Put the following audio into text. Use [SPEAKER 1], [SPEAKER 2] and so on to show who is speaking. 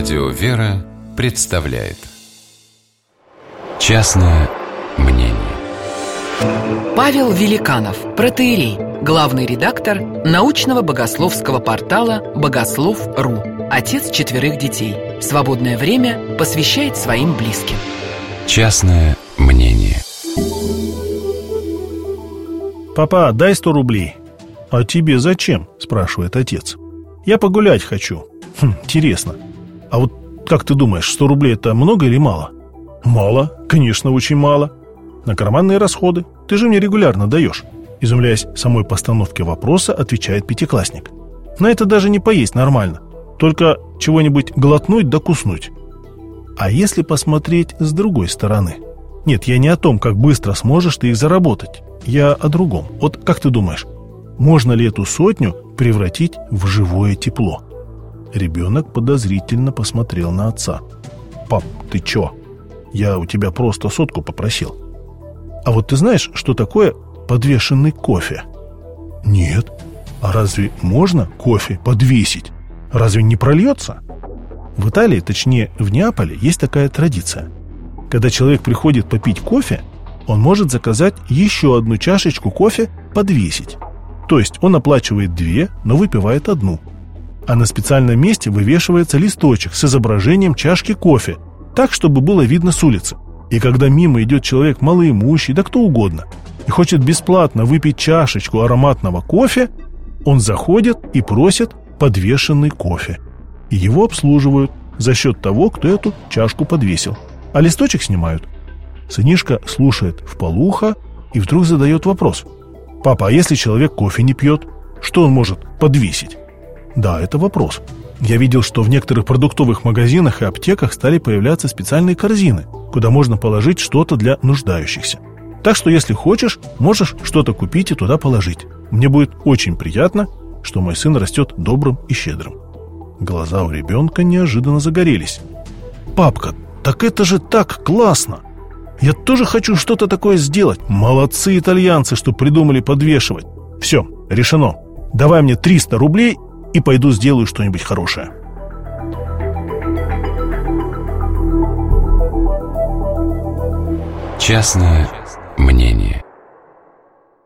[SPEAKER 1] Радио «Вера» представляет Частное мнение
[SPEAKER 2] Павел Великанов, протеерей, главный редактор научного богословского портала «Богослов.ру», отец четверых детей. В свободное время посвящает своим близким.
[SPEAKER 1] Частное мнение
[SPEAKER 3] «Папа, дай сто рублей». «А тебе зачем?» – спрашивает отец. «Я погулять хочу». Хм, интересно. А вот как ты думаешь, 100 рублей это много или мало? Мало, конечно, очень мало. На карманные расходы. Ты же мне регулярно даешь. Изумляясь самой постановке вопроса, отвечает пятиклассник. На это даже не поесть нормально. Только чего-нибудь глотнуть да куснуть. А если посмотреть с другой стороны? Нет, я не о том, как быстро сможешь ты их заработать. Я о другом. Вот как ты думаешь, можно ли эту сотню превратить в живое тепло? Ребенок подозрительно посмотрел на отца. «Пап, ты чё? Я у тебя просто сотку попросил». «А вот ты знаешь, что такое подвешенный кофе?» «Нет. А разве можно кофе подвесить? Разве не прольется?» В Италии, точнее в Неаполе, есть такая традиция. Когда человек приходит попить кофе, он может заказать еще одну чашечку кофе подвесить. То есть он оплачивает две, но выпивает одну – а на специальном месте вывешивается листочек с изображением чашки кофе, так, чтобы было видно с улицы. И когда мимо идет человек малоимущий, да кто угодно, и хочет бесплатно выпить чашечку ароматного кофе, он заходит и просит подвешенный кофе. И его обслуживают за счет того, кто эту чашку подвесил. А листочек снимают. Сынишка слушает в полухо и вдруг задает вопрос. «Папа, а если человек кофе не пьет, что он может подвесить?» Да, это вопрос. Я видел, что в некоторых продуктовых магазинах и аптеках стали появляться специальные корзины, куда можно положить что-то для нуждающихся. Так что, если хочешь, можешь что-то купить и туда положить. Мне будет очень приятно, что мой сын растет добрым и щедрым. Глаза у ребенка неожиданно загорелись. «Папка, так это же так классно! Я тоже хочу что-то такое сделать. Молодцы итальянцы, что придумали подвешивать. Все, решено. Давай мне 300 рублей и пойду сделаю что-нибудь хорошее.
[SPEAKER 1] Частное мнение